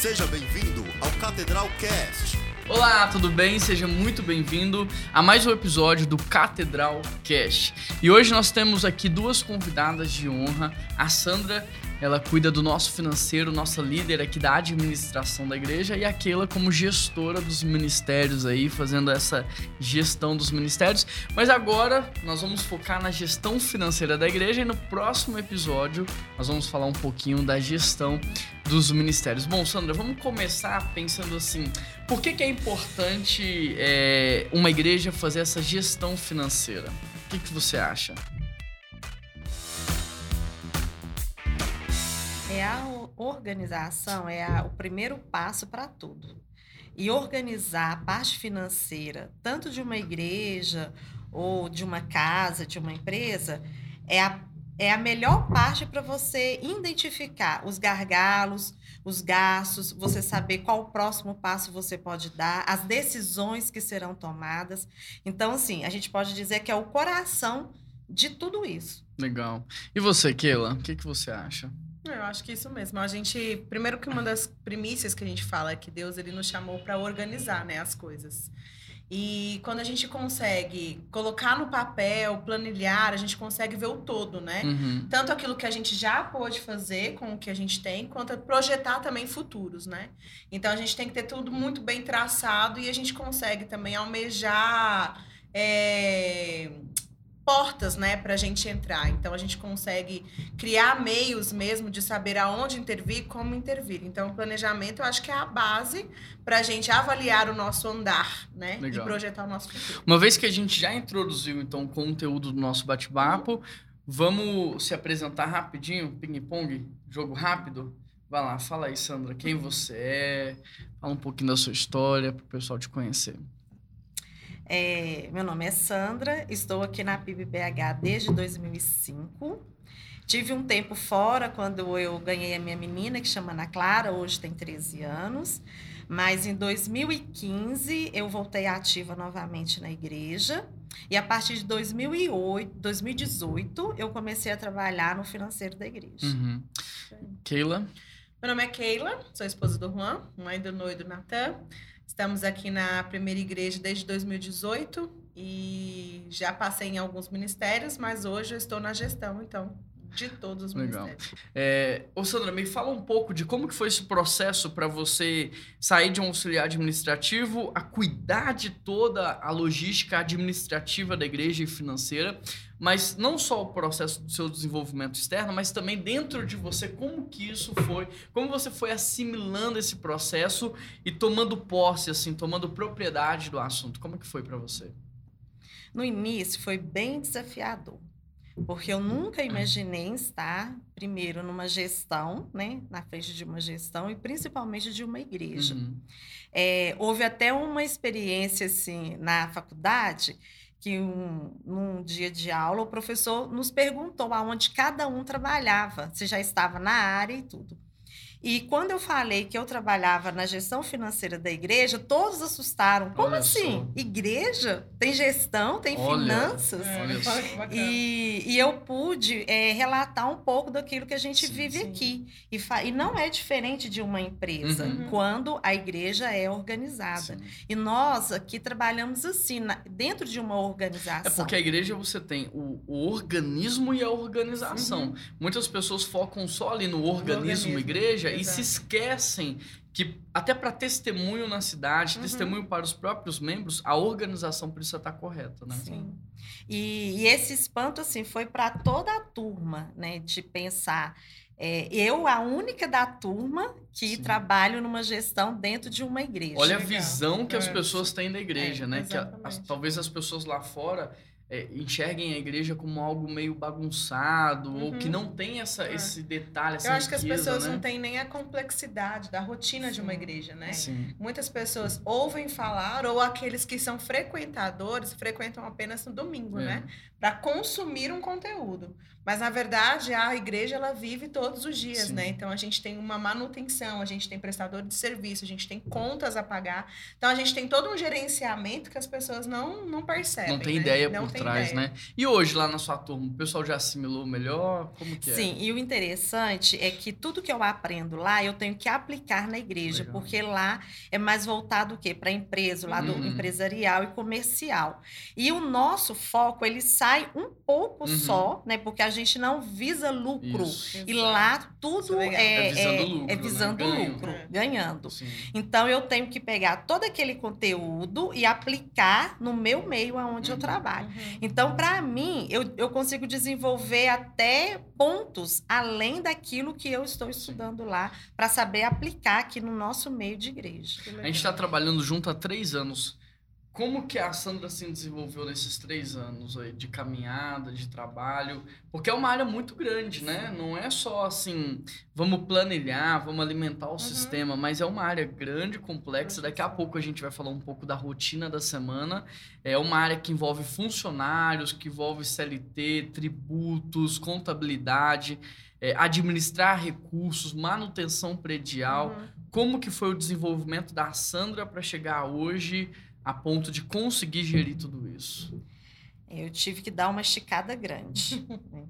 Seja bem-vindo ao Catedral Cast. Olá, tudo bem? Seja muito bem-vindo a mais um episódio do Catedral Cast. E hoje nós temos aqui duas convidadas de honra, a Sandra ela cuida do nosso financeiro, nossa líder aqui da administração da igreja, e a Keila como gestora dos ministérios aí, fazendo essa gestão dos ministérios. Mas agora nós vamos focar na gestão financeira da igreja e no próximo episódio nós vamos falar um pouquinho da gestão dos ministérios. Bom, Sandra, vamos começar pensando assim: por que, que é importante é, uma igreja fazer essa gestão financeira? O que, que você acha? É a organização é a, o primeiro passo para tudo. E organizar a parte financeira, tanto de uma igreja ou de uma casa, de uma empresa, é a, é a melhor parte para você identificar os gargalos, os gastos, você saber qual o próximo passo você pode dar, as decisões que serão tomadas. Então, assim, a gente pode dizer que é o coração de tudo isso. Legal. E você, Keila, o que, que você acha? Eu acho que isso mesmo. A gente, primeiro que uma das primícias que a gente fala é que Deus ele nos chamou para organizar, né, as coisas. E quando a gente consegue colocar no papel, planilhar, a gente consegue ver o todo, né? Uhum. Tanto aquilo que a gente já pôde fazer com o que a gente tem, quanto projetar também futuros, né? Então a gente tem que ter tudo muito bem traçado e a gente consegue também almejar. É portas, né, para a gente entrar. Então a gente consegue criar meios mesmo de saber aonde intervir e como intervir. Então o planejamento eu acho que é a base para a gente avaliar o nosso andar, né, Legal. e projetar o nosso futuro. Uma vez que a gente já introduziu então o conteúdo do nosso bate-papo, vamos se apresentar rapidinho, ping-pong, jogo rápido. Vai lá, fala aí, Sandra, quem você é, fala um pouquinho da sua história para o pessoal te conhecer. É, meu nome é Sandra, estou aqui na PIB-BH desde 2005. Tive um tempo fora quando eu ganhei a minha menina, que chama Ana Clara, hoje tem 13 anos. Mas em 2015 eu voltei ativa novamente na igreja. E a partir de 2008, 2018 eu comecei a trabalhar no financeiro da igreja. Uhum. Keila? Meu nome é Keila, sou esposa do Juan, mãe do Noi do Natan. Estamos aqui na primeira igreja desde 2018 e já passei em alguns ministérios, mas hoje eu estou na gestão, então, de todos os Legal. ministérios. É, ô Sandra, me fala um pouco de como que foi esse processo para você sair de um auxiliar administrativo a cuidar de toda a logística administrativa da igreja e financeira mas não só o processo do seu desenvolvimento externo, mas também dentro de você, como que isso foi, como você foi assimilando esse processo e tomando posse, assim, tomando propriedade do assunto. Como que foi para você? No início foi bem desafiador, porque eu nunca imaginei estar primeiro numa gestão, né, na frente de uma gestão e principalmente de uma igreja. Uhum. É, houve até uma experiência assim na faculdade que um, num dia de aula o professor nos perguntou aonde cada um trabalhava, se já estava na área e tudo. E quando eu falei que eu trabalhava na gestão financeira da igreja, todos assustaram. Como olha assim? Só. Igreja? Tem gestão, tem olha, finanças? É, e, e eu pude é, relatar um pouco daquilo que a gente sim, vive sim. aqui. E, e não é diferente de uma empresa, uhum. quando a igreja é organizada. Sim. E nós aqui trabalhamos assim, na, dentro de uma organização. É porque a igreja você tem o, o organismo e a organização. Uhum. Muitas pessoas focam só ali no organismo, organismo. igreja Exato. e se esquecem que até para testemunho na cidade, uhum. testemunho para os próprios membros, a organização precisa estar correta, né? Sim. E, e esse espanto assim foi para toda a turma, né? De pensar é, eu, a única da turma que Sim. trabalho numa gestão dentro de uma igreja. Olha a visão que é. as pessoas têm da igreja, é, né? Que a, as, talvez as pessoas lá fora é, enxerguem a igreja como algo meio bagunçado uhum. ou que uhum. não tem essa, é. esse detalhe, essa Eu acho riqueza, que as pessoas né? não têm nem a complexidade da rotina Sim. de uma igreja, né? Sim. Muitas pessoas ouvem falar ou aqueles que são frequentadores frequentam apenas no domingo, é. né? Para consumir um conteúdo. Mas na verdade a igreja ela vive todos os dias, Sim. né? Então a gente tem uma manutenção, a gente tem prestador de serviço, a gente tem contas a pagar. Então a gente tem todo um gerenciamento que as pessoas não não percebem. Não tem né? ideia Não por tem trás, ideia. né? E hoje lá na sua turma, o pessoal já assimilou melhor? Como que é? Sim, e o interessante é que tudo que eu aprendo lá, eu tenho que aplicar na igreja, Legal. porque lá é mais voltado o quê? Para empresa, o lado Uhum. empresarial e comercial. E o nosso foco, ele sai um pouco Uhum. só, né? Porque a gente não visa lucro. Isso. E lá tudo é é, É visando é- lucro, é né? visando Ganho. lucro, É. ganhando. Sim. Então eu tenho que pegar todo aquele conteúdo e aplicar no meu meio aonde eu Uhum. trabalho. Uhum. Então, para mim, eu, eu consigo desenvolver até pontos além daquilo que eu estou estudando lá, para saber aplicar aqui no nosso meio de igreja. A gente está trabalhando junto há três anos. Como que a Sandra se desenvolveu nesses três anos aí de caminhada, de trabalho? Porque é uma área muito grande, né? Não é só assim, vamos planilhar, vamos alimentar o sistema, mas é uma área grande, complexa. Daqui a pouco a gente vai falar um pouco da rotina da semana. É uma área que envolve funcionários, que envolve CLT, tributos, contabilidade, é, administrar recursos, manutenção predial Uhum. como que foi o desenvolvimento da Sandra para chegar hoje a ponto de conseguir gerir tudo isso? Eu tive que dar uma esticada grande. né?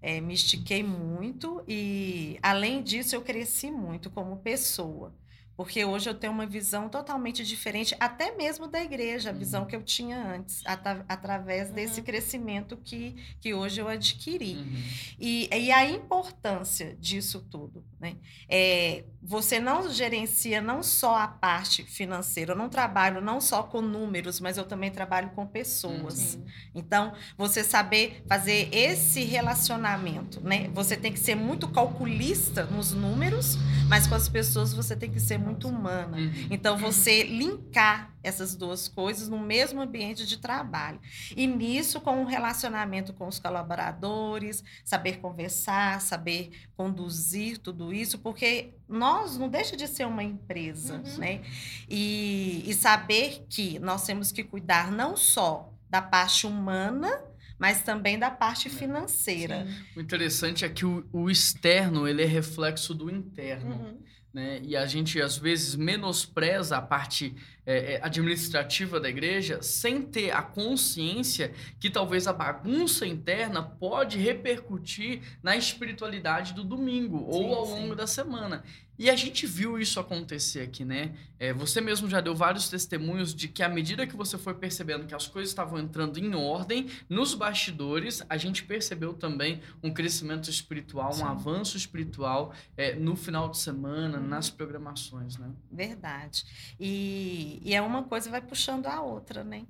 É, me estiquei muito e, além disso, eu cresci muito como pessoa. Porque hoje eu tenho uma visão totalmente diferente, até mesmo da igreja, a visão que eu tinha antes, ata- através desse Uhum. crescimento que, que hoje eu adquiri. Uhum. E, e a importância disso tudo, né? É, você não gerencia não só a parte financeira, eu não trabalho não só com números, mas eu também trabalho com pessoas. Sim. Então, você saber fazer esse relacionamento, né? Você tem que ser muito calculista nos números, mas com as pessoas você tem que ser muito humana. Uhum. Então, você linkar essas duas coisas no mesmo ambiente de trabalho. E nisso, com um relacionamento com os colaboradores, saber conversar, saber conduzir tudo isso, porque nós não deixa de ser uma empresa, Uhum. né? E, e saber que nós temos que cuidar não só da parte humana, mas também da parte financeira. Sim. O interessante é que o, o externo ele é reflexo do interno. Uhum. Né? E a gente às vezes menospreza a parte é, é, administrativa da igreja sem ter a consciência que talvez a bagunça interna pode repercutir na espiritualidade do domingo ou Sim, ao sim. longo da semana. E a gente viu isso acontecer aqui, né? É, você mesmo já deu vários testemunhos de que à medida que você foi percebendo que as coisas estavam entrando em ordem, nos bastidores, a gente percebeu também um crescimento espiritual, Sim. um avanço espiritual é, no final de semana, nas programações, né? Verdade. E, e é uma coisa vai puxando a outra, né?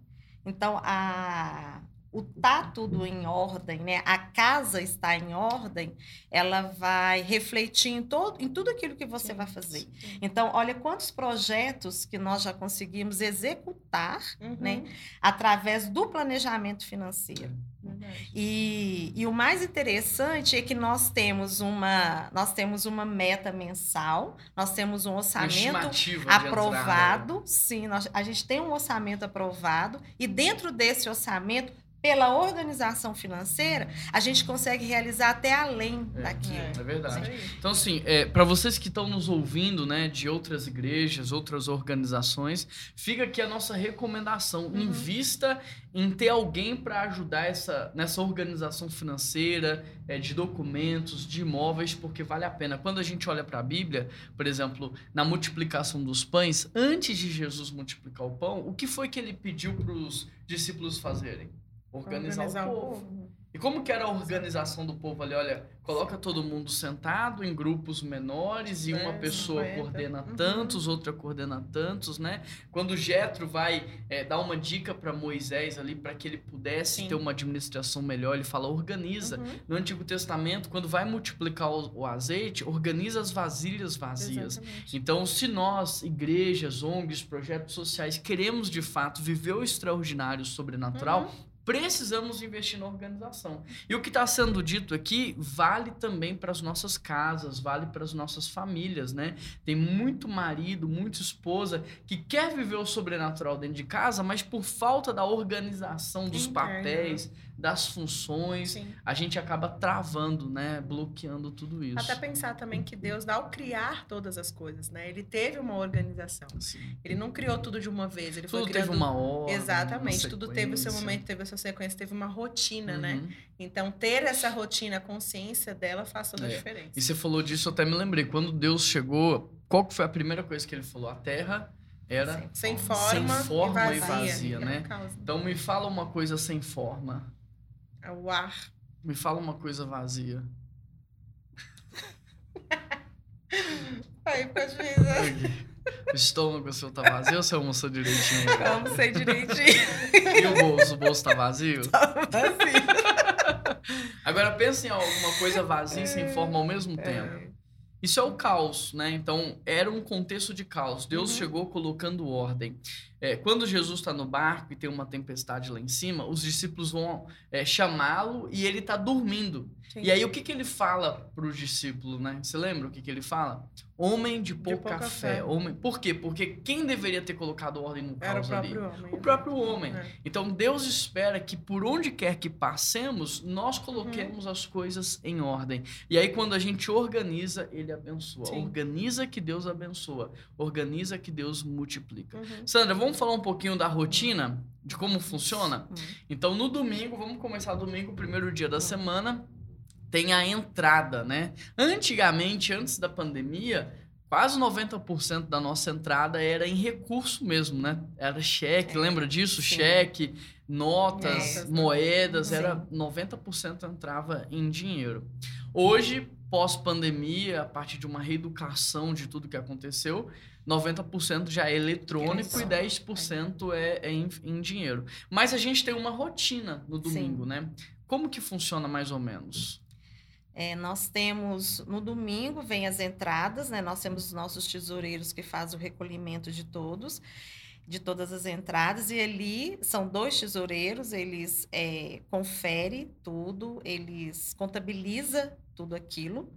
Então, a, o tá tudo em ordem, né? A casa está em ordem, ela vai refletir em, todo, em tudo aquilo que você Sim, vai fazer. sim. Então, olha quantos projetos que nós já conseguimos executar Uhum. né? através do planejamento financeiro. E, e o mais interessante é que nós temos uma nós temos uma meta mensal, nós temos um orçamento estimativa de entrada. aprovado, sim, nós, a gente tem um orçamento aprovado e dentro desse orçamento pela organização financeira, a gente consegue realizar até além É, daquilo. É verdade. Isso aí. Então, assim, é, para vocês que estão nos ouvindo, né, de outras igrejas, outras organizações, fica aqui a nossa recomendação. Uhum. Invista em ter alguém para ajudar essa, nessa organização financeira, é, de documentos, de imóveis, porque vale a pena. Quando a gente olha para a Bíblia, por exemplo, na multiplicação dos pães, antes de Jesus multiplicar o pão, o que foi que ele pediu para os discípulos fazerem? Organizar, o povo. E como que era a organização do povo ali? Olha, coloca todo mundo sentado em grupos menores e uma É, pessoa 50. coordena Uhum. tantos, outra coordena tantos, né? Quando Jetro vai é, dar uma dica para Moisés ali para que ele pudesse Sim. ter uma administração melhor, ele fala organiza. Uhum. No Antigo Testamento, quando vai multiplicar o, o azeite, organiza as vasilhas vazias. Exatamente. Então, se nós, igrejas, ONGs, projetos sociais, queremos de fato viver o extraordinário, o sobrenatural, Uhum. Precisamos investir na organização. E o que está sendo dito aqui vale também para as nossas casas, vale para as nossas famílias, né? Tem muito marido, muita esposa que quer viver o sobrenatural dentro de casa, mas por falta da organização dos Interna. papéis, das funções, Sim. a gente acaba travando, né? Bloqueando tudo isso. Até pensar também que Deus, ao criar todas as coisas, né? Ele teve uma organização. Sim. Ele não criou tudo de uma vez. Ele Tudo foi teve criando... uma hora. Exatamente, uma tudo teve o seu momento, teve a sua sequência, teve uma rotina, né? Uhum. Então, ter essa rotina, a consciência dela faz toda a É. diferença. E você falou disso, eu até me lembrei. Quando Deus chegou, qual que foi a primeira coisa que ele falou? A terra era Sem Sem forma, sem forma e e vazia. vazia, né? Então me fala uma coisa sem forma. É o ar. Me fala uma coisa vazia. Aí difícil. né? O estômago seu tá vazio ou você almoçou direitinho? Vamos ser direitinho. E o bolso? O bolso tá vazio? Assim. Agora pensa em alguma coisa vazia e sem forma ao mesmo tempo. Isso é o caos, né? Então, era um contexto de caos. Deus Uhum. chegou colocando ordem. É, quando Jesus está no barco e tem uma tempestade lá em cima, os discípulos vão é, chamá-lo e ele está dormindo. Sim. E aí, o que, que ele fala para os discípulos, né? Você lembra o que, que ele fala? Homem de pouca, pouca fé. fé. Homem... Por quê? Porque quem deveria ter colocado ordem no Era o caos ali? próprio homem. O próprio homem. É. Então Deus espera que por onde quer que passemos, nós coloquemos Uhum. as coisas em ordem. E aí quando a gente organiza, ele abençoa. Sim. Organiza que Deus abençoa. Organiza que Deus multiplica. Uhum. Sandra, vamos falar um pouquinho da rotina, de como funciona? Hum. Então no domingo, vamos começar domingo, primeiro dia da semana, tem a entrada, né? Antigamente, antes da pandemia, quase 90% da nossa entrada era em recurso mesmo, né? Era cheque, É, lembra disso? sim. Cheque, notas, né? moedas, Sim. era 90% entrava em dinheiro. Hoje, pós-pandemia, a partir de uma reeducação de tudo que aconteceu, 90% já é eletrônico e 10% é, é em, em dinheiro. Mas a gente tem uma rotina no domingo, né? Como que funciona mais ou menos? É, nós temos, no domingo, vem as entradas, né? Nós temos os nossos tesoureiros que fazem o recolhimento de todos, de todas as entradas, e ali são dois tesoureiros, eles é, conferem tudo, eles contabilizam tudo aquilo.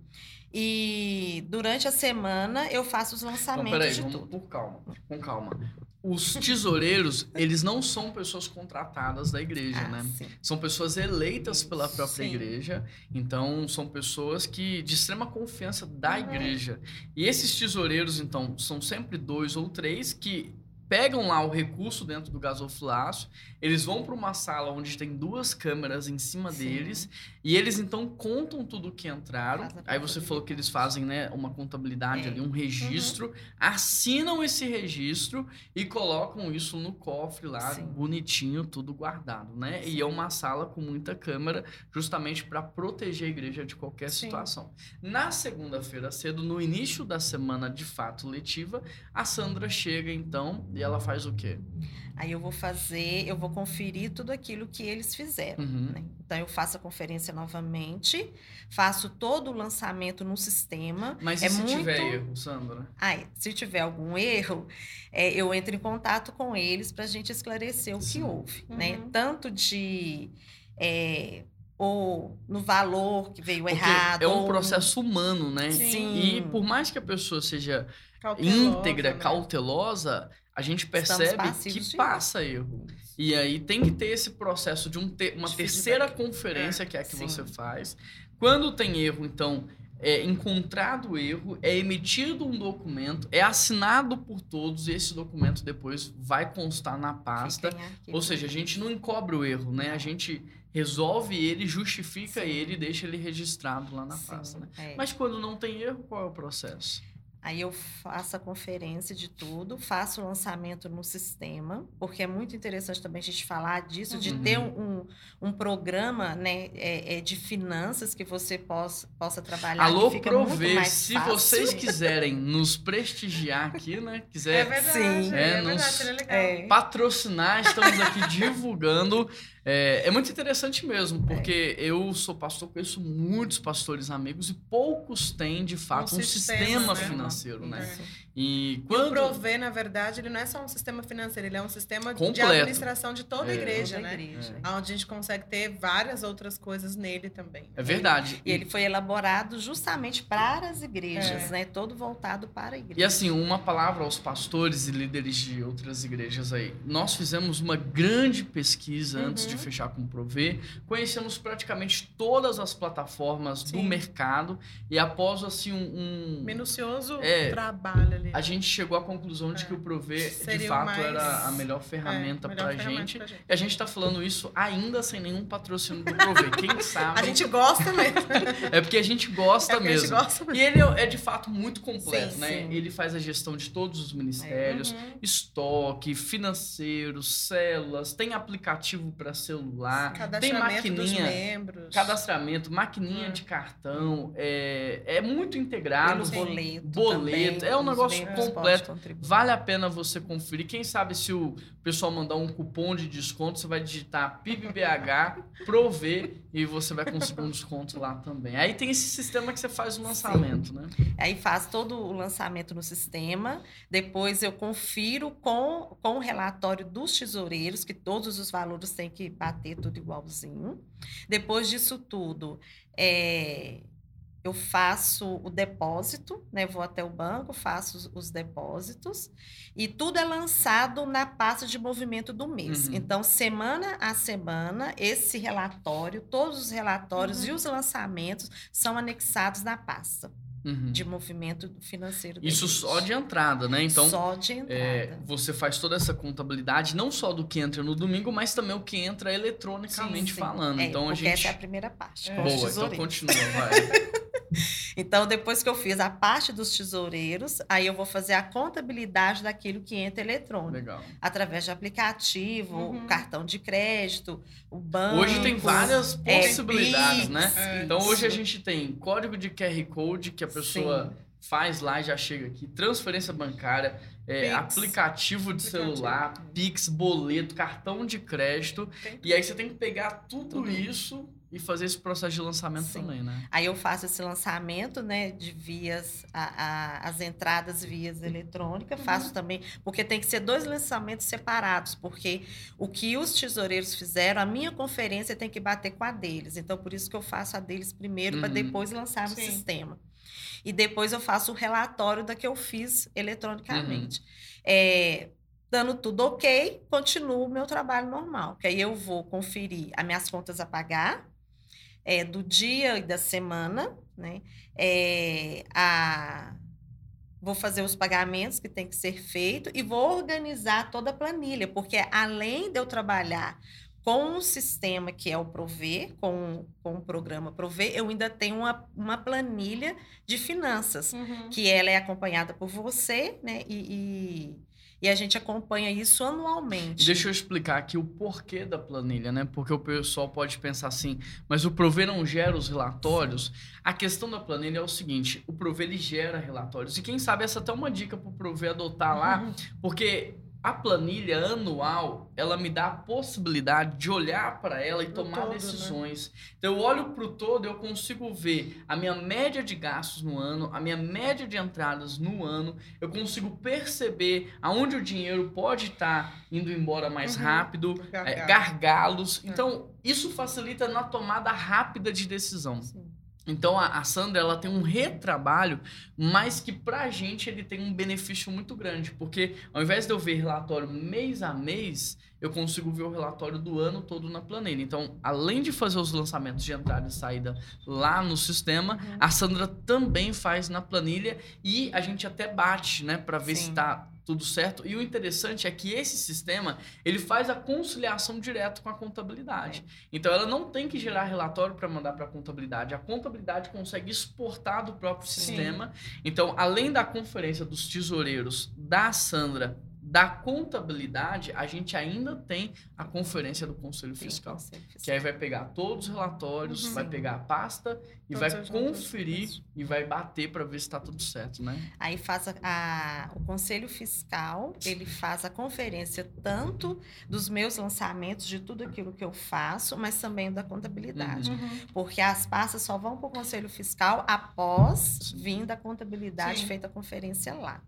E durante a semana eu faço os Então, lançamentos peraí, de vamos tudo. por calma, com calma. Os tesoureiros, eles não são pessoas contratadas da igreja, Ah, né? sim. São pessoas eleitas pela própria Sim. igreja, então são pessoas que de extrema confiança da igreja. E esses tesoureiros, então, são sempre dois ou três que pegam lá o recurso dentro do gasofilaço, eles vão para uma sala onde tem duas câmeras em cima Sim. deles e eles então contam tudo que entraram. Aí você falou que eles fazem, né, uma contabilidade É. ali, um registro, assinam esse registro e colocam isso no cofre lá, Sim. bonitinho, tudo guardado, né? E é uma sala com muita câmera, justamente para proteger a igreja de qualquer Sim. situação. Na segunda-feira cedo, no início da semana de fato letiva, a Sandra chega então e ela faz o quê? Aí eu vou fazer, eu vou conferir tudo aquilo que eles fizeram. Uhum. né? Então eu faço a conferência novamente, faço todo o lançamento no sistema. Mas e É se muito- tiver erro, Sandra? Aí, se tiver algum erro, é, eu entro em contato com eles para a gente esclarecer o Sim. que houve, né? Uhum. Tanto de é, ou no valor que veio Porque errado. é um ou- processo humano, né? Sim. E por mais que a pessoa seja Cautelosa, íntegra, né? cautelosa, a gente percebe que passa erro. E aí tem que ter esse processo de um te- uma terceira feedback. conferência, que é a que sim. você faz. Quando tem erro, então, é encontrado o erro, é emitido um documento, é assinado por todos, e esse documento depois vai constar na pasta. Ou seja, a gente não encobre o erro, né? A gente resolve ele, justifica Sim. ele e deixa ele registrado lá na Sim, pasta, né? é. Mas quando não tem erro, qual é o processo? Aí eu faço a conferência de tudo, faço o lançamento no sistema, porque é muito interessante também a gente falar disso, de Uhum. ter um, um programa né, é, é, de finanças que você possa, possa trabalhar. Alô, Prover, se fácil. vocês quiserem nos prestigiar aqui, né? É Quiser verdade, Sim. é, É, verdade, s- seria legal. É. patrocinar, estamos aqui divulgando. É, é muito interessante mesmo, porque eu sou pastor, conheço muitos pastores amigos e poucos têm, de fato, um, Um sistema, sistema, né? financeiro, né? Isso. E E o quando... Prover, na verdade, ele não é só um sistema financeiro, ele é um sistema de Completo. administração de toda a É. igreja, Toda né? igreja. Onde a gente consegue ter várias outras coisas nele também. É verdade. E ele foi elaborado justamente para as igrejas, É. né? Todo voltado para a igreja. E assim, uma palavra aos pastores e líderes de outras igrejas aí. Nós fizemos uma grande pesquisa Uhum. antes de fechar com o Prover. Conhecemos praticamente todas as plataformas do Sim. mercado e após assim um, um- Minucioso É, trabalho ali. a gente chegou à conclusão de É. que o Prover de fato mais- era a melhor ferramenta É, ferramenta gente. gente. E a gente tá falando isso ainda sem nenhum patrocínio do Prover. Quem sabe? A gente gosta mesmo. É porque a gente gosta É porque a gente mesmo. gosta mesmo. E ele é de fato muito completo, Sim, né? sim. Ele faz a gestão de todos os ministérios, Uhum. estoque, financeiro, células, tem aplicativo para celular, tem maquininha, cadastramento, maquininha Hum. de cartão, é, é muito integrado. Boleto. Boleto, também, é um os negócio completo. Vale a pena você conferir. Quem sabe se o pessoal mandar um cupom de desconto, você vai digitar PIBBH, Prover e você vai conseguir um desconto lá também. Aí tem esse sistema que você faz o lançamento, né? Aí faz todo o lançamento no sistema, depois eu confiro com, com o relatório dos tesoureiros, que todos os valores têm que bater tudo igualzinho. Depois disso tudo, é, eu faço o depósito, né? Vou até o banco, faço os, os depósitos e tudo é lançado na pasta de movimento do mês. Uhum. Então, semana a semana, esse relatório, todos os relatórios Uhum. e os lançamentos são anexados na pasta Uhum. de movimento financeiro. Isso só de entrada, né? Então, só de entrada. é, você faz toda essa contabilidade, não só do que entra no domingo, mas também o que entra eletronicamente Sim, sim. falando. É, então a gente. essa é a primeira parte. É. Boa, então continua, vai. Então, depois que eu fiz a parte dos tesoureiros, aí eu vou fazer a contabilidade daquilo que entra eletrônico. Legal. Através de aplicativo, Uhum. cartão de crédito, o banco. Hoje tem várias é, possibilidades, Pix, né? É. Então hoje a gente tem código de QR Code que a pessoa Sim. faz lá e já chega aqui, transferência bancária, é, aplicativo de Aplicativo. celular, Pix, boleto, cartão de crédito. Tem E aí você tem que pegar tudo, Tudo. isso e fazer esse processo de lançamento Sim. também, né? Aí eu faço esse lançamento, né, de vias, a- a- as entradas vias eletrônicas, Uhum. faço também, porque tem que ser dois lançamentos separados, porque o que os tesoureiros fizeram, a minha conferência tem que bater com a deles, então por isso que eu faço a deles primeiro, para Uhum. depois lançar no Sim. sistema. E depois eu faço o relatório da que eu fiz eletronicamente. Uhum. É, dando tudo ok, continuo o meu trabalho normal, que aí eu vou conferir as minhas contas a pagar, é, do dia e da semana, né? É, a, vou fazer os pagamentos que tem que ser feito e vou organizar toda a planilha, porque além de eu trabalhar com o sistema que é o Prover, com, com o programa Prover, eu ainda tenho uma, uma planilha de finanças, Uhum. que ela é acompanhada por você, né? E, e, e a gente acompanha isso anualmente. Deixa eu explicar aqui o porquê da planilha, né? Porque o pessoal pode pensar assim, mas o Prover não gera os relatórios. A questão da planilha é o seguinte: o Prover ele gera relatórios. E quem sabe essa é até uma dica para o Prover adotar lá, Uhum. porque a planilha anual ela me dá a possibilidade de olhar para ela e Pro tomar todo, né? decisões. Então eu olho para o todo e eu consigo ver a minha média de gastos no ano, a minha média de entradas no ano, eu consigo perceber aonde o dinheiro pode estar indo embora mais Uhum. rápido, é, gargalos. É. Então isso facilita na tomada rápida de decisão. Sim. Então a, a Sandra ela tem um retrabalho, mas que pra gente ele tem um benefício muito grande, porque ao invés de eu ver relatório mês a mês, eu consigo ver o relatório do ano todo na planilha. Então, além de fazer os lançamentos de entrada e saída lá no sistema, Uhum. a Sandra também faz na planilha e a gente até bate, né, para ver se Sim. tá tudo certo. E o interessante é que esse sistema, ele faz a conciliação direto com a contabilidade. Então ela não tem que gerar relatório para mandar para a contabilidade. A contabilidade consegue exportar do próprio Sim. sistema. Então, além da conferência dos tesoureiros da Sandra, da contabilidade, a gente ainda tem a conferência do Conselho Tem Fiscal. conselho fiscal. Que aí vai pegar todos os relatórios, Uhum. vai pegar a pasta e Todos vai conferir e vai bater para ver se está tudo certo, né? Aí faz a, a- o Conselho Fiscal, ele faz a conferência tanto dos meus lançamentos, de tudo aquilo que eu faço, mas também da contabilidade. Uhum. Porque as pastas só vão para o Conselho Fiscal após vir da contabilidade Sim. feita a conferência lá.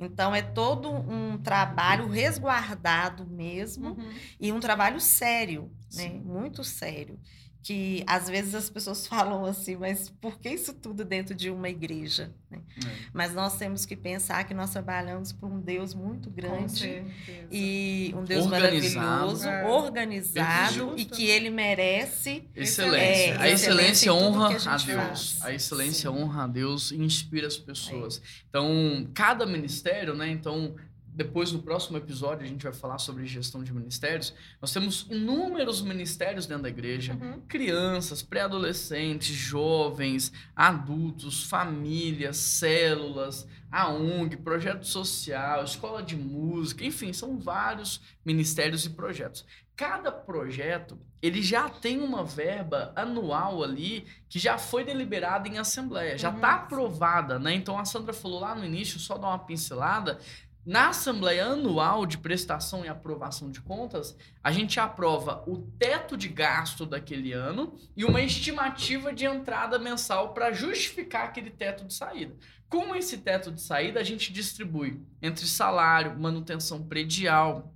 Então, é todo um trabalho resguardado mesmo Uhum. e um trabalho sério, né? Muito sério. Que às vezes as pessoas falam assim, mas por que isso tudo dentro de uma igreja? Né? É. Mas nós temos que pensar que nós trabalhamos por um Deus muito grande e um Deus organizado, maravilhoso, é. organizado e que ele merece excelência. É, a excelência honra a, a, Deus. Faz. A excelência Sim. honra a Deus e inspira as pessoas. É. Então, cada ministério, né? Então, depois no próximo episódio a gente vai falar sobre gestão de ministérios. Nós temos inúmeros ministérios dentro da igreja: uhum. crianças, pré-adolescentes, jovens, adultos, famílias, células, a ONG, projeto social, escola de música, enfim, são vários ministérios e projetos. Cada projeto, ele já tem uma verba anual ali que já foi deliberada em assembleia, já está uhum. aprovada, né? Então a Sandra falou lá no início, só dar uma pincelada, na Assembleia Anual de Prestação e Aprovação de Contas, a gente aprova o teto de gasto daquele ano e uma estimativa de entrada mensal para justificar aquele teto de saída. Com esse teto de saída, a gente distribui entre salário, manutenção predial,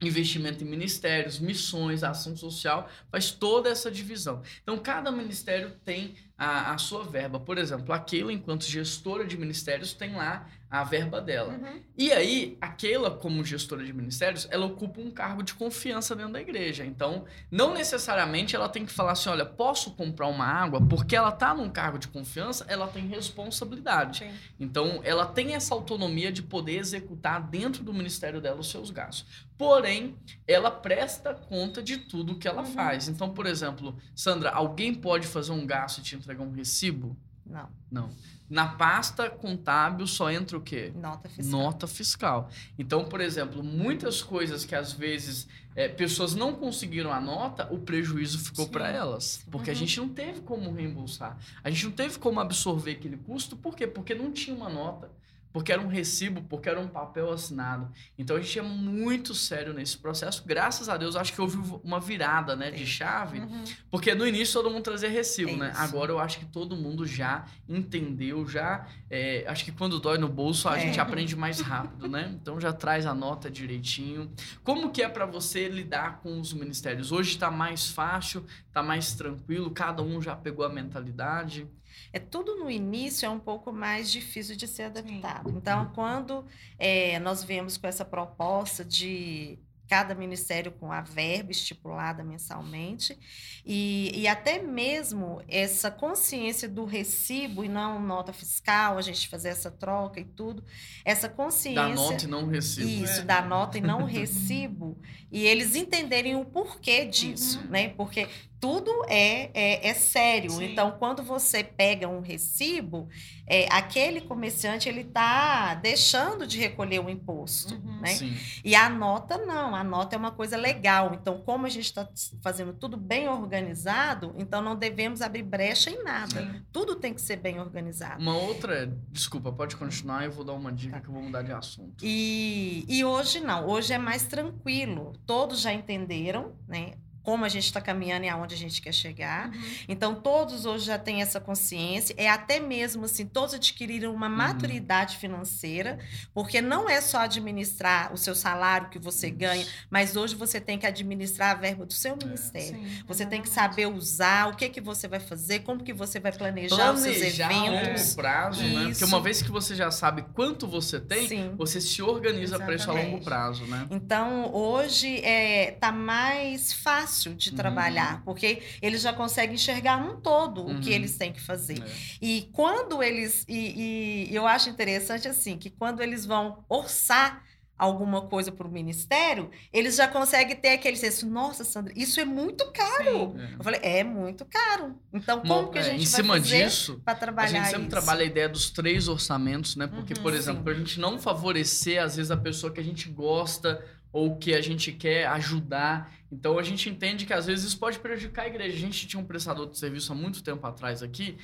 investimento em ministérios, missões, ação social, faz toda essa divisão. Então, cada ministério tem a, a sua verba. Por exemplo, a Keila, enquanto gestora de ministérios, tem lá a verba dela. Uhum. E aí, a Keila, como gestora de ministérios, ela ocupa um cargo de confiança dentro da igreja. Então, não necessariamente ela tem que falar assim: olha, posso comprar uma água? Porque ela está num cargo de confiança, ela tem responsabilidade. Sim. Então, ela tem essa autonomia de poder executar dentro do ministério dela os seus gastos. Porém, ela presta conta de tudo que ela uhum. faz. Então, por exemplo, Sandra, alguém pode fazer um gasto e te entregar um recibo? Não. Não. Na pasta contábil só entra o quê? Nota fiscal. Nota fiscal. Então, por exemplo, muitas coisas que às vezes é, pessoas não conseguiram a nota, o prejuízo ficou para elas. Porque uhum. a gente não teve como reembolsar. A gente não teve como absorver aquele custo. Por quê? Porque não tinha uma nota porque era um recibo, porque era um papel assinado. Então a gente é muito sério nesse processo. Graças a Deus, acho que houve uma virada né, de chave, uhum. porque no início todo mundo trazia recibo, né? Agora eu acho que todo mundo já entendeu, já. É, acho que quando dói no bolso a é. gente aprende mais rápido, né? Então já traz a nota direitinho. Como que é para você lidar com os ministérios? Hoje está mais fácil, está mais tranquilo, cada um já pegou a mentalidade. É tudo no início é um pouco mais difícil de ser adaptado. Sim. Então, quando é, nós viemos com essa proposta de cada ministério com a verba estipulada mensalmente, e, e até mesmo essa consciência do recibo e não nota fiscal, a gente fazer essa troca e tudo, essa consciência... Da nota e não recibo. Isso, é. da nota e não recibo, e eles entenderem o porquê disso, uhum. né? Porque tudo é, é, é sério. Sim. Então, quando você pega um recibo, é, aquele comerciante ele está deixando de recolher o imposto, uhum. né? Sim. E a nota não, a nota é uma coisa legal. Então, como a gente está fazendo tudo bem organizado, então não devemos abrir brecha em nada. Sim. Tudo tem que ser bem organizado. Uma outra, desculpa, pode continuar. Eu vou dar uma dica tá. que eu vou mudar de assunto. E, e hoje não, hoje é mais tranquilo. Todos já entenderam, né? Como a gente está caminhando e aonde a gente quer chegar. Uhum. Então, todos hoje já têm essa consciência, é até mesmo assim, todos adquiriram uma uhum. maturidade financeira, porque não é só administrar o seu salário que você ganha, mas hoje você tem que administrar a verba do seu é. ministério. Sim, você tem que saber usar, o que que você vai fazer, como que você vai planejar, planejar os seus eventos. longo prazo, Isso. né? Porque uma vez que você já sabe quanto você tem, Sim. você se organiza para isso a longo prazo, né? Então, hoje é, tá mais fácil fácil de uhum. trabalhar, porque eles já conseguem enxergar um todo uhum. o que uhum. eles têm que fazer. É. E quando eles. E, e eu acho interessante assim, que quando eles vão orçar alguma coisa para o ministério, eles já conseguem ter aquele senso, nossa, Sandra, isso é muito caro. Sim, é. Eu falei, é muito caro. Então, como Bom, que a é, gente é, em vai cima disso, para trabalhar A gente sempre isso? trabalha a ideia dos três orçamentos, né? Porque, uhum, por exemplo, para a gente não favorecer, às vezes, a pessoa que a gente gosta ou que a gente quer ajudar. Então a gente entende que às vezes isso pode prejudicar a igreja. A gente tinha um prestador de serviço há muito tempo atrás aqui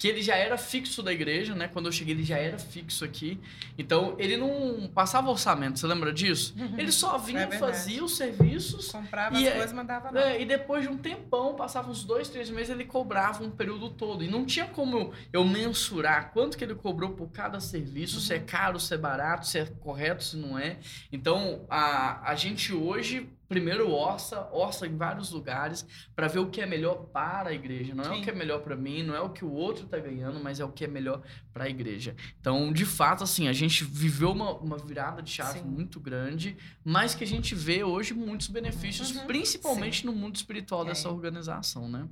que ele já era fixo da igreja, né? Quando eu cheguei, ele já era fixo aqui. Então, ele não passava orçamento, você lembra disso? Uhum. Ele só vinha, é fazia os serviços. Comprava e, as coisas, mandava lá. É, e depois de um tempão, passava uns dois, três meses, ele cobrava um período todo. E não tinha como eu mensurar quanto que ele cobrou por cada serviço, uhum. se é uhum. caro, se é barato, se é correto, se não é. Então, a, a gente hoje primeiro orça, orça em vários lugares para ver o que é melhor para a igreja. Não é Sim. o que é melhor para mim, não é o que o outro tá ganhando, mas é o que é melhor para a igreja. Então, de fato, assim, a gente viveu uma, uma virada de chave Sim. muito grande, mas que a gente vê hoje muitos benefícios, Uhum. principalmente no mundo espiritual dessa É. organização, né?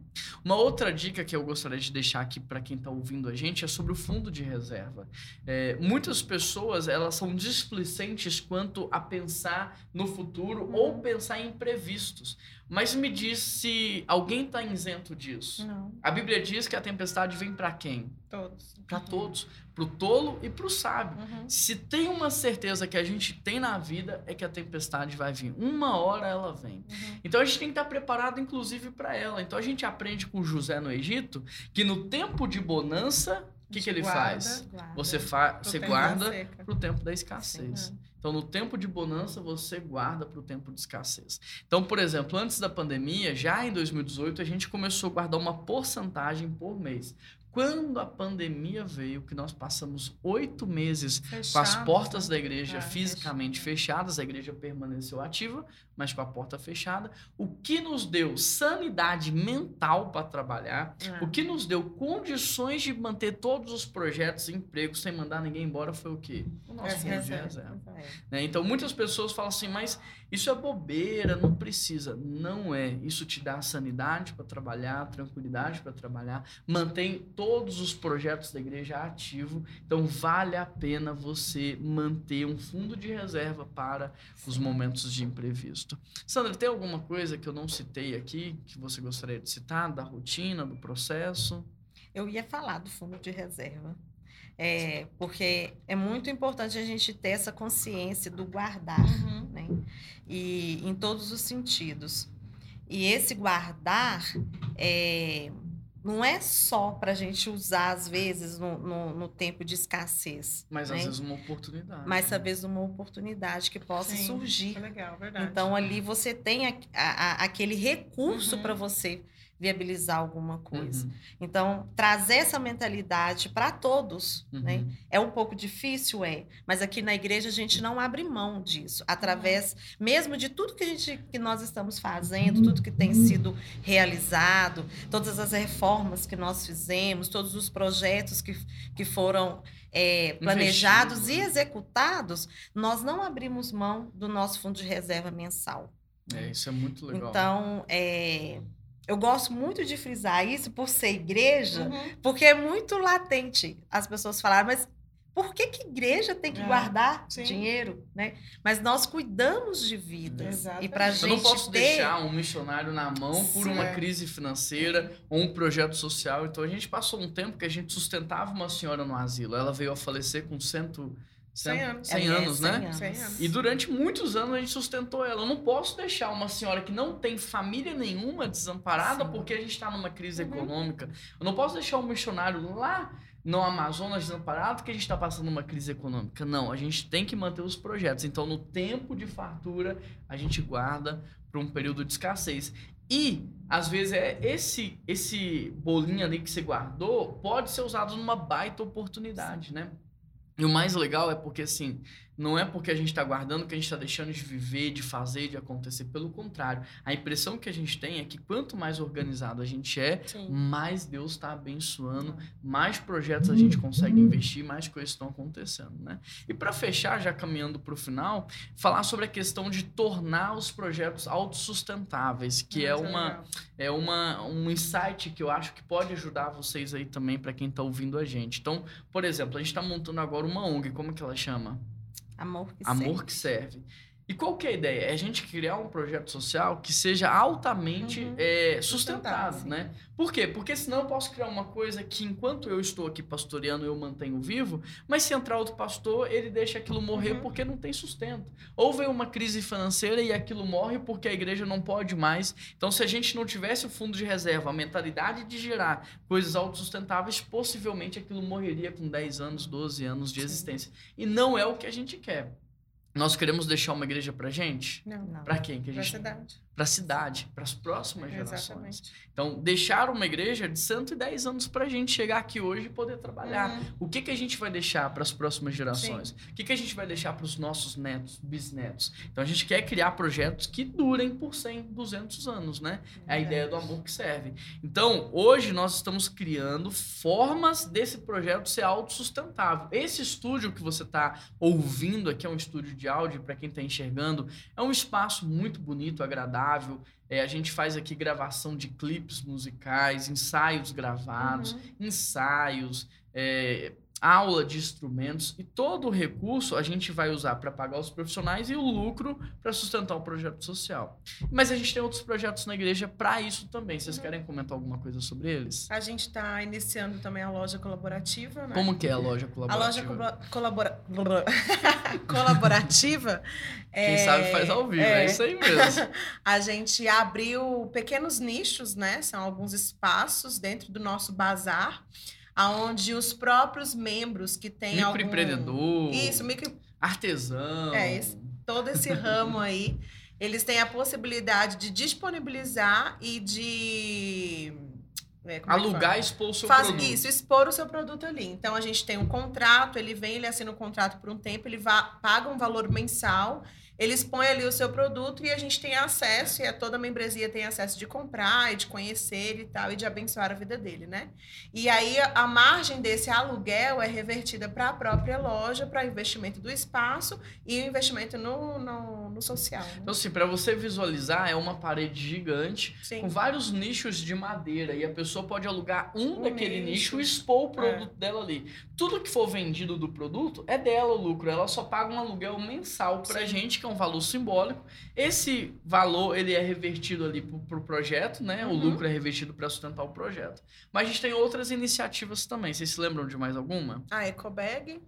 Uma outra dica que eu gostaria de deixar aqui para quem está ouvindo a gente é sobre o fundo de reserva. É, muitas pessoas elas são displicentes quanto a pensar no futuro Uhum. ou pensar em imprevistos. Mas me diz se alguém está isento disso. Não, A Bíblia diz que a tempestade vem para quem? todos. Para todos, para o tolo e para o sábio. Uhum. Se tem uma certeza que a gente tem na vida é que a tempestade vai vir. Uma hora ela vem. Uhum. Então a gente tem que estar preparado, inclusive, para ela. Então a gente aprende com José no Egito que no tempo de bonança, o que, que ele Guarda faz? Guarda. Você, fa você guarda para o tempo da escassez. Sim. Então, no tempo de bonança, você guarda para o tempo de escassez. Então, por exemplo, antes da pandemia, já em 2018, a gente começou a guardar uma porcentagem por mês. Quando a pandemia veio, que nós passamos oito meses com as Fechados, portas né? da igreja É, fisicamente fechadas, a igreja permaneceu ativa, mas com a porta fechada, o que nos deu sanidade mental para trabalhar, É. o que nos deu condições de manter todos os projetos empregos sem mandar ninguém embora foi o quê? O nosso É, fundo de reserva. né? Então, muitas pessoas falam assim, mas isso é bobeira, não precisa. Não é. Isso te dá sanidade para trabalhar, tranquilidade para trabalhar, mantém todos os projetos da igreja ativo. Então, vale a pena você manter um fundo de reserva para os momentos de imprevisto. Sandra, tem alguma coisa que eu não citei aqui que você gostaria de citar, da rotina, do processo? Eu ia falar do fundo de reserva. É, porque é muito importante a gente ter essa consciência do guardar, Uhum. né? E em todos os sentidos. E esse guardar é, não é só para a gente usar, às vezes, no, no, no tempo de escassez. Mas, né? às vezes, uma oportunidade. Mas, às vezes, uma oportunidade que possa Sim, surgir. É legal, verdade. Então, ali você tem a- a- a- aquele recurso Uhum. para você viabilizar alguma coisa. Uhum, Então, trazer essa mentalidade para todos, uhum. né? É um pouco difícil, é, mas aqui na igreja a gente não abre mão disso, através mesmo de tudo que a gente que nós estamos fazendo, tudo que tem sido realizado, todas as reformas que nós fizemos, todos os projetos que, que foram é, planejados Investidos, e né? executados, nós não abrimos mão do nosso fundo de reserva mensal. É, isso é muito legal. Então, é, eu gosto muito de frisar isso por ser igreja, Uhum. porque é muito latente as pessoas falarem, mas por que, que igreja tem que É, guardar sim. dinheiro? Né? Mas nós cuidamos de vidas. Exatamente. E para Eu gente não posso ter... deixar um missionário na mão por Sim. uma É. crise financeira ou um projeto social. Então a gente passou um tempo que a gente sustentava uma senhora no asilo. Ela veio a falecer com cento, Cem cento- anos. 100 É, anos, 100 né? anos. 100 anos. E durante muitos anos a gente sustentou ela. Eu não posso deixar uma senhora que não tem família nenhuma desamparada Sim. porque a gente está numa crise Uhum. econômica. Eu não posso deixar um missionário lá no Amazonas desamparado porque a gente está passando uma crise econômica. Não, a gente tem que manter os projetos. Então, no tempo de fartura, a gente guarda para um período de escassez. E, às vezes, é esse esse bolinho ali que você guardou pode ser usado numa baita oportunidade, né? E o mais legal é porque, assim, não é porque a gente está guardando que a gente está deixando de viver, de fazer, de acontecer. Pelo contrário, a impressão que a gente tem é que quanto mais organizado a gente é, Sim. mais Deus está abençoando, mais projetos a gente consegue investir, mais coisas estão acontecendo, né? E para fechar, já caminhando para o final, falar sobre a questão de tornar os projetos autossustentáveis, que é Muito uma legal. é uma, um insight que eu acho que pode ajudar vocês aí também para quem está ouvindo a gente. Então, por exemplo, a gente está montando agora uma ONG, como que ela chama? Amor que Amor serve. que serve. E qual que é a ideia? É a gente criar um projeto social que seja altamente Uhum. é, Sustentável, sim. né? Por quê? Porque senão eu posso criar uma coisa que enquanto eu estou aqui pastoreando eu mantenho vivo, mas se entrar outro pastor, ele deixa aquilo morrer Uhum. porque não tem sustento. Ou vem uma crise financeira e aquilo morre porque a igreja não pode mais. Então se a gente não tivesse o fundo de reserva, a mentalidade de gerar coisas autossustentáveis, possivelmente aquilo morreria com 10 anos, 12 anos de Sim. existência. E não é o que a gente quer. Nós queremos deixar uma igreja pra gente? Não. Não. Pra quem que a Pra gente cidade. Para a cidade, para as próximas gerações. Exatamente. Então, deixar uma igreja de 110 anos para a gente chegar aqui hoje e poder trabalhar. Uhum. O que, que a gente vai deixar para as próximas gerações? O que, que a gente vai deixar para os nossos netos, bisnetos? Então, a gente quer criar projetos que durem por 100, 200 anos, né? É a ideia do amor que serve. Então, hoje nós estamos criando formas desse projeto ser autossustentável. Esse estúdio que você está ouvindo aqui é um estúdio de áudio, para quem está enxergando, é um espaço muito bonito, agradável é, a gente faz aqui gravação de clipes musicais, ensaios gravados, Uhum. ensaios, é, aula de instrumentos e todo o recurso a gente vai usar para pagar os profissionais e o lucro para sustentar o projeto social. Mas a gente tem outros projetos na igreja para isso também. Vocês Uhum. querem comentar alguma coisa sobre eles? A gente está iniciando também a loja colaborativa, né? Como que é a loja A colaborativa? loja colabora- colabora... colaborativa. Quem é- sabe faz ao vivo, é, é. isso aí mesmo. A gente abriu pequenos nichos, né? São alguns espaços dentro do nosso bazar, aonde os próprios membros que têm algum... Microempreendedor, Isso, micro... artesão. É, isso. todo esse ramo aí, eles têm a possibilidade de disponibilizar e de é, é Alugar e expor o seu Faz produto. isso, expor o seu produto ali. Então a gente tem um contrato, ele vem, ele assina um contrato por um tempo, ele paga um valor mensal, ele expõe ali o seu produto e a gente tem acesso, e a toda a membresia tem acesso de comprar e de conhecer e tal, e de abençoar a vida dele, né? E aí a, margem desse aluguel é revertida para a própria loja, para investimento do espaço e o investimento no, no, no social. né? Então, assim, para você visualizar, é uma parede gigante Sim. com vários nichos de madeira e a pessoa pode alugar um, Um daquele nicho. nicho e expor o produto dela ali. Tudo que for vendido do produto é dela o lucro. Ela só paga um aluguel mensal Sim. gente, que é um valor simbólico. Esse valor, ele é revertido ali pro, pro projeto, né? O Uhum. lucro é revertido para sustentar o projeto. Mas a gente tem outras iniciativas também. Vocês se lembram de mais alguma? A Ecobag,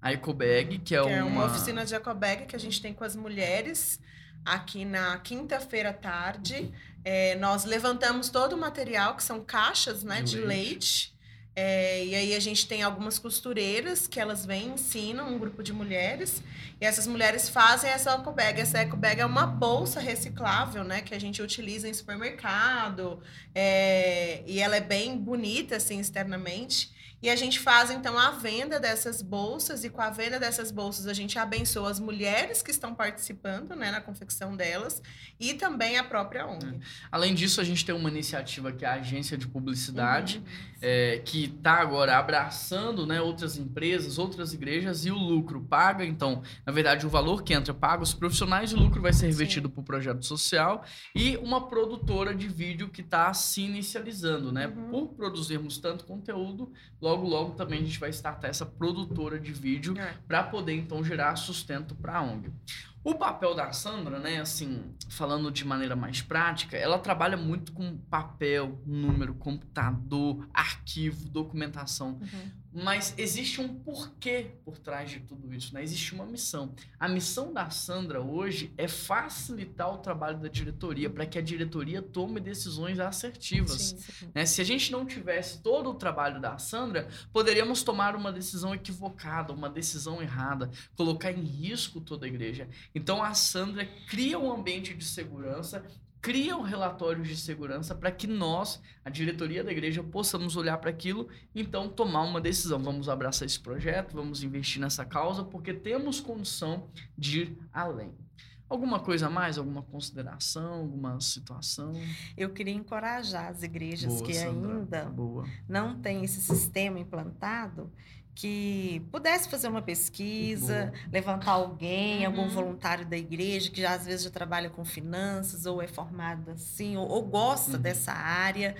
A Ecobag, que é, que é uma... uma oficina de ecobag que a gente tem com as mulheres aqui na quinta-feira à tarde. É, nós levantamos todo o material, que são caixas né, De de, leite. leite. É, e aí a gente tem algumas costureiras que elas vêm, ensinam um grupo de mulheres. E essas mulheres fazem essa ecobag. Essa ecobag é uma bolsa reciclável, né? Que a gente utiliza em supermercado. é, e ela é bem bonita, assim, externamente. E a gente faz, então, a venda dessas bolsas, e com a venda dessas bolsas a gente abençoa as mulheres que estão participando, né, na confecção delas, e também a própria ONG. Além disso, a gente tem uma iniciativa que é a Agência de Publicidade, Uhum. é, que está agora abraçando né, outras empresas, outras igrejas, e o lucro paga, então, na verdade, o valor que entra paga os profissionais, e o lucro vai ser revertido para o projeto social, e uma produtora de vídeo que está se inicializando, né? Uhum. Por produzirmos tanto conteúdo, logo, logo também a gente vai startar essa produtora de vídeo É. para poder então gerar sustento para a ONG. O papel da Sandra, né, assim, falando de maneira mais prática, ela trabalha muito com papel, número, computador, arquivo, documentação. Uhum. Mas existe um porquê por trás de tudo isso, né? Existe uma missão. A missão da Sandra hoje é facilitar o trabalho da diretoria para que a diretoria tome decisões assertivas. Sim. né? Se a gente não tivesse todo o trabalho da Sandra, poderíamos tomar uma decisão equivocada, uma decisão errada, colocar em risco toda a igreja. Então a Sandra cria um ambiente de segurança, cria um relatório de segurança para que nós, a diretoria da igreja, possamos olhar para aquilo e então tomar uma decisão. Vamos abraçar esse projeto, vamos investir nessa causa, porque temos condição de ir além. Alguma coisa a mais? Alguma consideração? Alguma situação? Eu queria encorajar as igrejas Boa, que Sandra. ainda Boa. não têm esse sistema implantado, que pudesse fazer uma pesquisa, levantar alguém, algum Uhum. voluntário da igreja que já às vezes já trabalha com finanças ou é formado assim ou, ou gosta Uhum. dessa área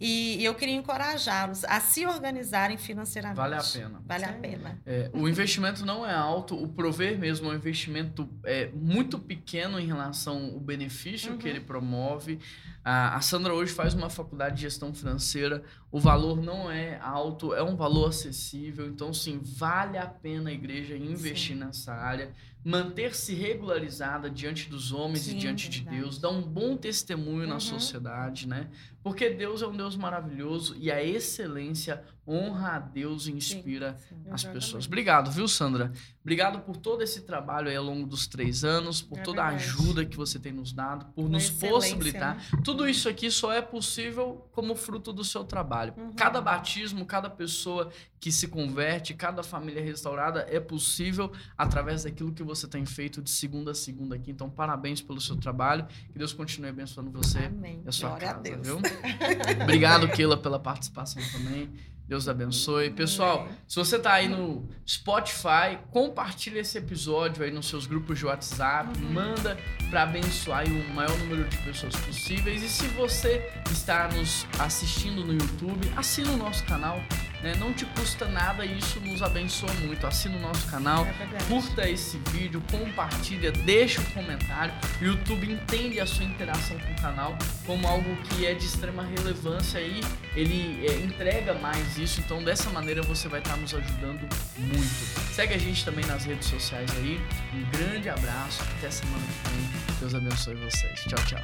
e, e eu queria encorajá-los a se organizarem financeiramente. Vale a pena. Vale a Sim. pena. É, o investimento não é alto, o prover mesmo é um investimento é, muito pequeno em relação ao benefício que Uhum. ele promove. A, a Sandra hoje faz uma faculdade de gestão financeira, o valor não é alto, é um valor acessível, então sim, vale a pena a igreja investir nessa área, manter-se regularizada diante dos homens e Sim, diante de verdade. Deus, dar um bom testemunho na Uhum. sociedade, né? Porque Deus é um Deus maravilhoso e a excelência honra a Deus e inspira Sim. as Exatamente. pessoas. Obrigado, viu, Sandra? Obrigado por todo esse trabalho aí ao longo dos três anos, por É toda a verdade. ajuda que você tem nos dado, por nos excelência, possibilitar. Tudo isso aqui só é possível como fruto do seu trabalho. Uhum. Cada batismo, cada pessoa que se converte, cada família restaurada é possível através daquilo que você tem feito de segunda a segunda aqui. Então, parabéns pelo seu trabalho. Que Deus continue abençoando você Amém. e a sua Glória casa, a Deus. viu? Obrigado, Keila, pela participação também. Deus abençoe. Pessoal, se você tá aí no Spotify, compartilha esse episódio aí nos seus grupos de WhatsApp, manda para abençoar o maior número de pessoas possíveis. E se você está nos assistindo no YouTube, assina o nosso canal. Né? Não te custa nada e isso nos abençoa muito. Assina o nosso canal, É curta esse vídeo, compartilha, deixa um comentário. O YouTube entende a sua interação com o canal como algo que é de extrema relevância e ele é, entrega mais isso. Então, dessa maneira, você vai estar nos ajudando muito. Segue a gente também nas redes sociais aí. Um grande abraço. Até semana que vem. Deus abençoe vocês. Tchau, tchau.